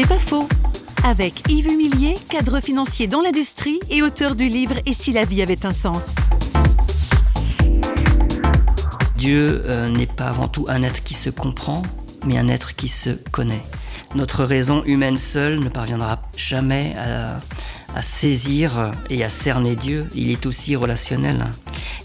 C'est pas faux. Avec Yves Humilier, cadre financier dans l'industrie et auteur du livre Et si la vie avait un sens? Dieu euh, n'est pas avant tout un être qui se comprend, mais un être qui se connaît. Notre raison humaine seule ne parviendra jamais à, à saisir et à cerner Dieu. Il est aussi relationnel.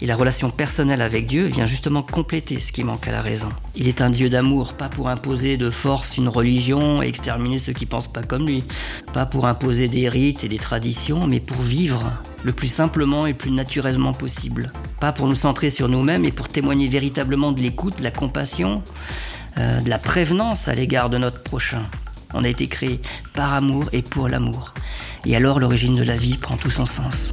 Et la relation personnelle avec Dieu vient justement compléter ce qui manque à la raison. Il est un Dieu d'amour, pas pour imposer de force une religion et exterminer ceux qui pensent pas comme lui, pas pour imposer des rites et des traditions, mais pour vivre le plus simplement et le plus naturellement possible. Pas pour nous centrer sur nous-mêmes, mais pour témoigner véritablement de l'écoute, de la compassion, euh, de la prévenance à l'égard de notre prochain. On a été créé par amour et pour l'amour. Et alors l'origine de la vie prend tout son sens.